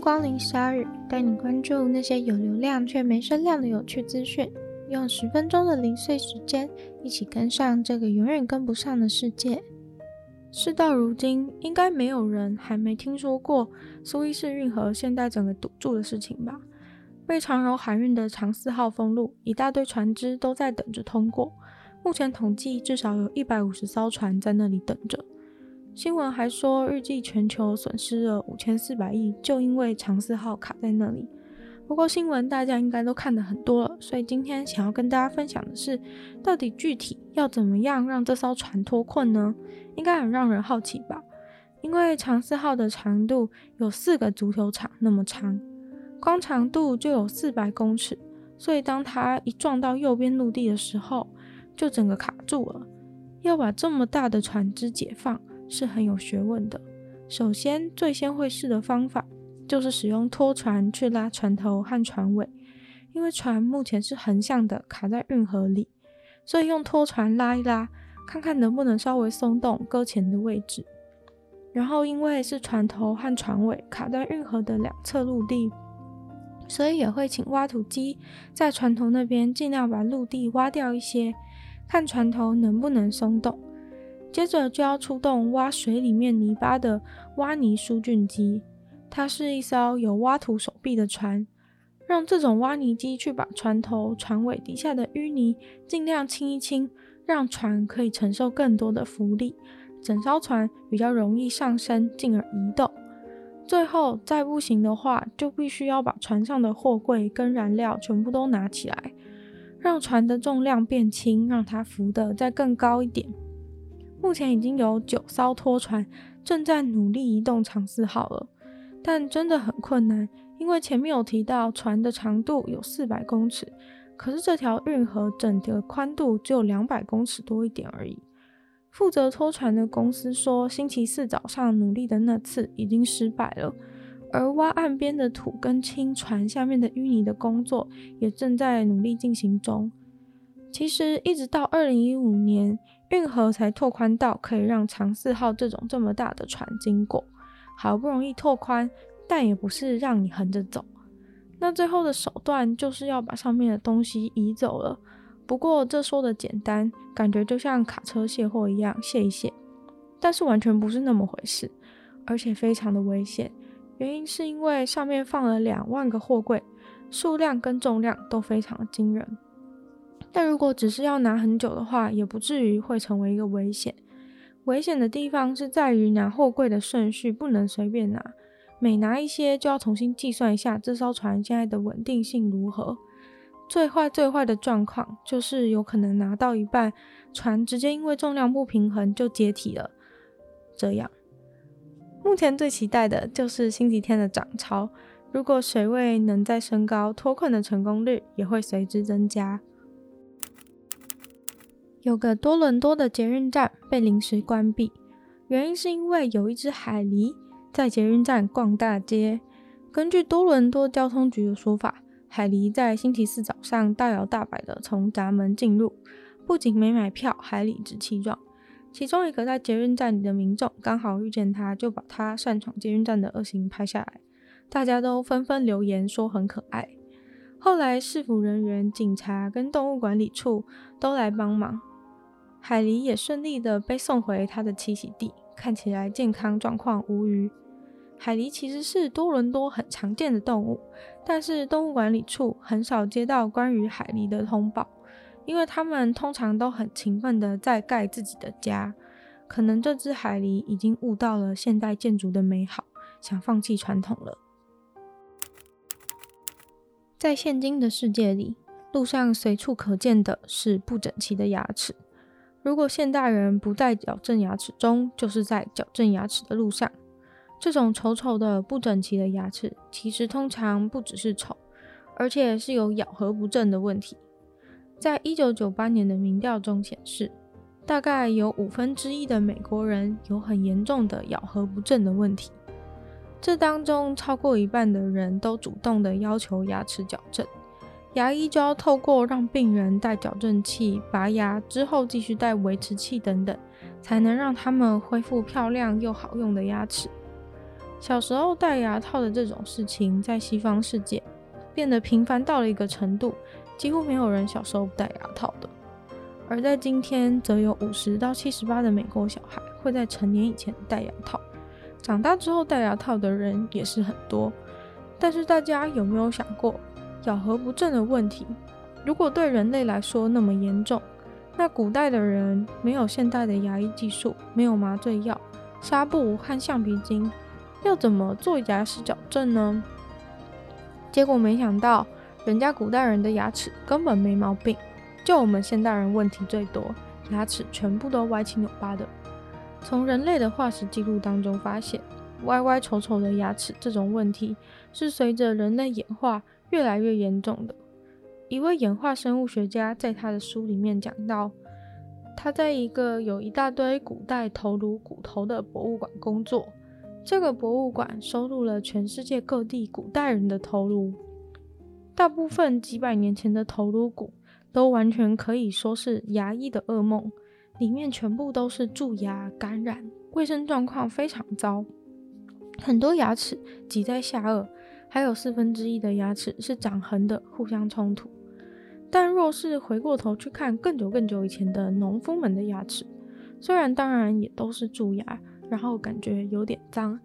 光临鲨语，带你关注那些有流量却没声量的有趣资讯。用十分钟的零碎时间，一起跟上这个永远跟不上的世界。事到如今，应该没有人还没听说过苏伊士运河现在整个堵住的事情吧？被长荣海运的长四号封路，一大堆船只都在等着通过。目前统计，至少有一百五十艘船在那里等着。新闻还说，预计全球损失了五千四百亿，就因为长赐号卡在那里。不过新闻大家应该都看得很多了，所以今天想要跟大家分享的是，到底具体要怎么样让这艘船脱困呢？应该很让人好奇吧？因为长赐号的长度有四个足球场那么长，光长度就有四百公尺，所以当它一撞到右边陆地的时候，就整个卡住了。要把这么大的船只解放是很有学问的。首先，最先会试的方法。就是使用拖船去拉船头和船尾，因为船目前是横向的卡在运河里，所以用拖船拉一拉，看看能不能稍微松动搁浅的位置。然后因为是船头和船尾卡在运河的两侧陆地，所以也会请挖土机在船头那边尽量把陆地挖掉一些，看船头能不能松动。接着就要出动挖水里面泥巴的挖泥疏浚机。它是一艘有挖土手臂的船，让这种挖泥机去把船头、船尾底下的淤泥尽量清一清，让船可以承受更多的浮力，整艘船比较容易上升，进而移动。最后再不行的话，就必须要把船上的货柜跟燃料全部都拿起来，让船的重量变轻，让它浮得再更高一点。目前已经有九艘拖船正在努力移动长赐号了。但真的很困难，因为前面有提到船的长度有四百公尺，可是这条运河整个宽度只有两百公尺多一点而已。负责拖船的公司说，星期四早上努力的那次已经失败了，而挖岸边的土跟清船下面的淤泥的工作也正在努力进行中。其实一直到二零一五年，运河才拓宽到可以让长赐号这种这么大的船经过。好不容易拓宽，但也不是让你横着走。那最后的手段就是要把上面的东西移走了。不过这说的简单，感觉就像卡车卸货一样，卸一卸。但是完全不是那么回事，而且非常的危险。原因是因为上面放了两万个货柜，数量跟重量都非常的惊人。但如果只是要拿很久的话，也不至于会成为一个危险。危险的地方是在于拿货柜的顺序不能随便拿，每拿一些就要重新计算一下这艘船现在的稳定性如何。最坏最坏的状况就是有可能拿到一半，船直接因为重量不平衡就解体了。这样，目前最期待的就是星期天的涨潮，如果水位能再升高，脱困的成功率也会随之增加。有个多伦多的捷运站被临时关闭，原因是因为有一只海狸在捷运站逛大街。根据多伦多交通局的说法，海狸在星期四早上大摇大摆地从闸门进入，不仅没买票，还理直气壮。其中一个在捷运站里的民众刚好遇见他，就把他擅闯捷运站的恶行拍下来，大家都纷纷留言说很可爱。后来市府人员、警察跟动物管理处都来帮忙。海狸也顺利的被送回它的栖息地，看起来健康状况无虞。海狸其实是多伦多很常见的动物，但是动物管理处很少接到关于海狸的通报，因为他们通常都很勤奋的在盖自己的家。可能这只海狸已经悟到了现代建筑的美好，想放弃传统了。在现今的世界里，路上随处可见的是不整齐的牙齿。如果现代人不在矫正牙齿中，就是在矫正牙齿的路上。这种丑丑的、不整齐的牙齿，其实通常不只是丑，而且是有咬合不正的问题。在一九九八年的民调中显示，大概有五分之一的美国人有很严重的咬合不正的问题。这当中，超过一半的人都主动的要求牙齿矫正。牙医就要透过让病人戴矫正器、拔牙之后继续戴维持器等等，才能让他们恢复漂亮又好用的牙齿。小时候戴牙套的这种事情，在西方世界变得频繁到了一个程度，几乎没有人小时候不戴牙套的。而在今天，则有五十到七十八的美国小孩会在成年以前戴牙套，长大之后戴牙套的人也是很多。但是大家有没有想过，咬合不正的问题，如果对人类来说那么严重，那古代的人没有现代的牙医技术，没有麻醉药、纱布和橡皮筋，要怎么做牙齿矫正呢？结果没想到，人家古代人的牙齿根本没毛病。就我们现代人问题最多，牙齿全部都歪七扭八的。从人类的化石记录当中发现，歪歪丑丑的牙齿这种问题是随着人类演化越来越严重的。一位演化生物学家在他的书里面讲到，他在一个有一大堆古代头颅骨头的博物馆工作，这个博物馆收录了全世界各地古代人的头颅，大部分几百年前的头颅骨。都完全可以说是牙医的噩梦，里面全部都是蛀牙、感染，卫生状况非常糟，很多牙齿挤在下颚，还有四分之一的牙齿是长横的，互相冲突。但若是回过头去看更久更久以前的农夫们的牙齿，虽然当然也都是蛀牙，然后感觉有点脏，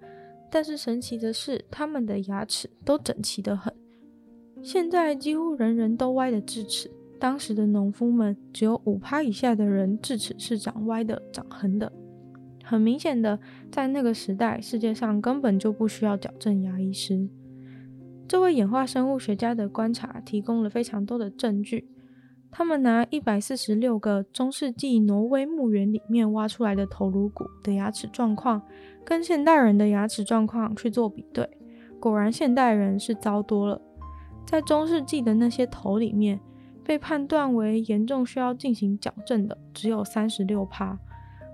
但是神奇的是，他们的牙齿都整齐得很。现在几乎人人都歪的智齿。当时的农夫们只有五趴以下的人智齿是长歪的、长横的。很明显的，在那个时代，世界上根本就不需要矫正牙医师。这位演化生物学家的观察提供了非常多的证据。他们拿一百四十六个中世纪挪威墓园里面挖出来的头颅骨的牙齿状况，跟现代人的牙齿状况去做比对，果然现代人是糟多了。在中世纪的那些头里面，被判断为严重需要进行矫正的只有三十六趴，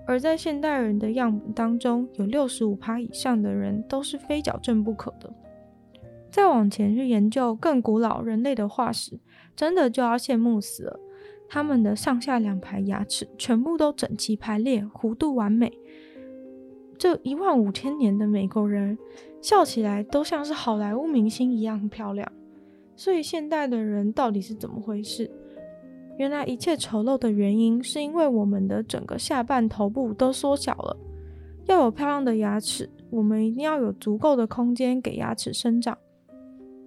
而在现代人的样本当中，有六十五趴以上的人都是非矫正不可的。再往前去研究更古老人类的化石，真的就要羡慕死了。他们的上下两排牙齿全部都整齐排列，弧度完美。这一万五千年的美国人笑起来都像是好莱坞明星一样漂亮。所以现代的人到底是怎么回事？原来一切丑陋的原因是因为我们的整个下半头部都缩小了。要有漂亮的牙齿，我们一定要有足够的空间给牙齿生长。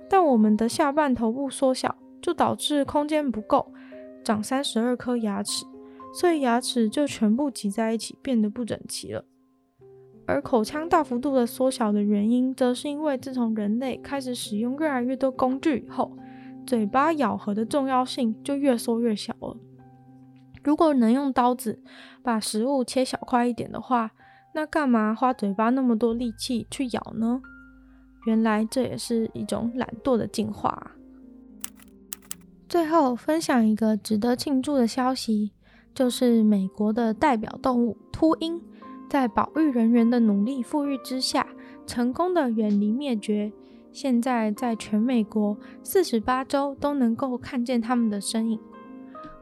但我们的下半头部缩小，就导致空间不够，长三十二颗牙齿，所以牙齿就全部挤在一起，变得不整齐了。而口腔大幅度的缩小的原因，则是因为自从人类开始使用越来越多工具以后，嘴巴咬合的重要性就越缩越小了。如果能用刀子把食物切小块一点的话，那干嘛花嘴巴那么多力气去咬呢？原来这也是一种懒惰的进化。最后分享一个值得庆祝的消息，就是美国的代表动物秃鹰。在保育人员的努力复育之下，成功的远离灭绝。现在在全美国四十八州都能够看见它们的身影。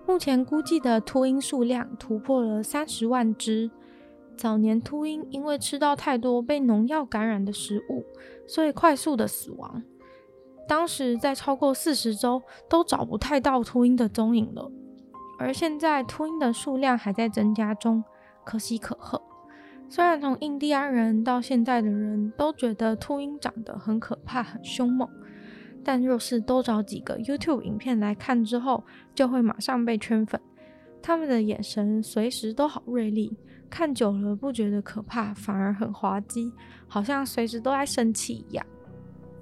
目前估计的秃鹰数量突破了三十万只。早年秃鹰因为吃到太多被农药感染的食物，所以快速的死亡。当时在超过四十周都找不太到秃鹰的踪影了。而现在秃鹰的数量还在增加中，可喜可贺。虽然从印第安人到现在的人都觉得秃鹰长得很可怕、很凶猛，但若是多找几个 YouTube 影片来看之后，就会马上被圈粉。他们的眼神随时都好锐利，看久了不觉得可怕，反而很滑稽，好像随时都在生气一样。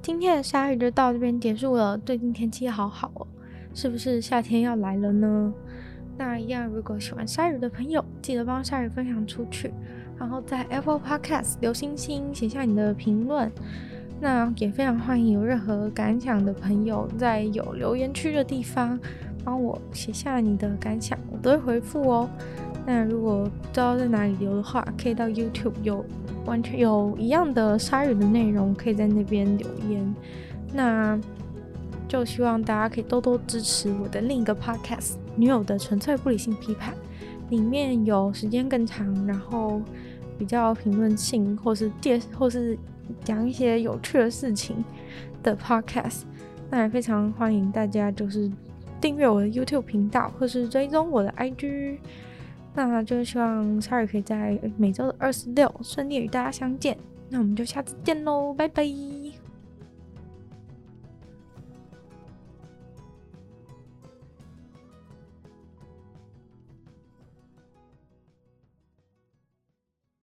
今天的鲨鱼就到这边结束了。最近天气好好哦，是不是夏天要来了呢？那一样，如果喜欢鲨鱼的朋友，记得帮鲨鱼分享出去。然后在 Apple Podcast 留星星，写下你的评论。那也非常欢迎有任何感想的朋友，在有留言区的地方帮我写下你的感想，我都会回复哦。那如果不知道在哪里留的话，可以到 YouTube 有完全有一样的鲨鱼的内容，可以在那边留言。那就希望大家可以多多支持我的另一个 Podcast《女友的纯粹不理性批判》，里面有时间更长，然后。比较评论性，或是介，或是讲一些有趣的事情的 podcast。那也非常欢迎大家就是订阅我的 YouTube 频道，或是追踪我的 IG。那就希望 s a r 可以在每周的二十六顺利与大家相见。那我们就下次见喽，拜拜。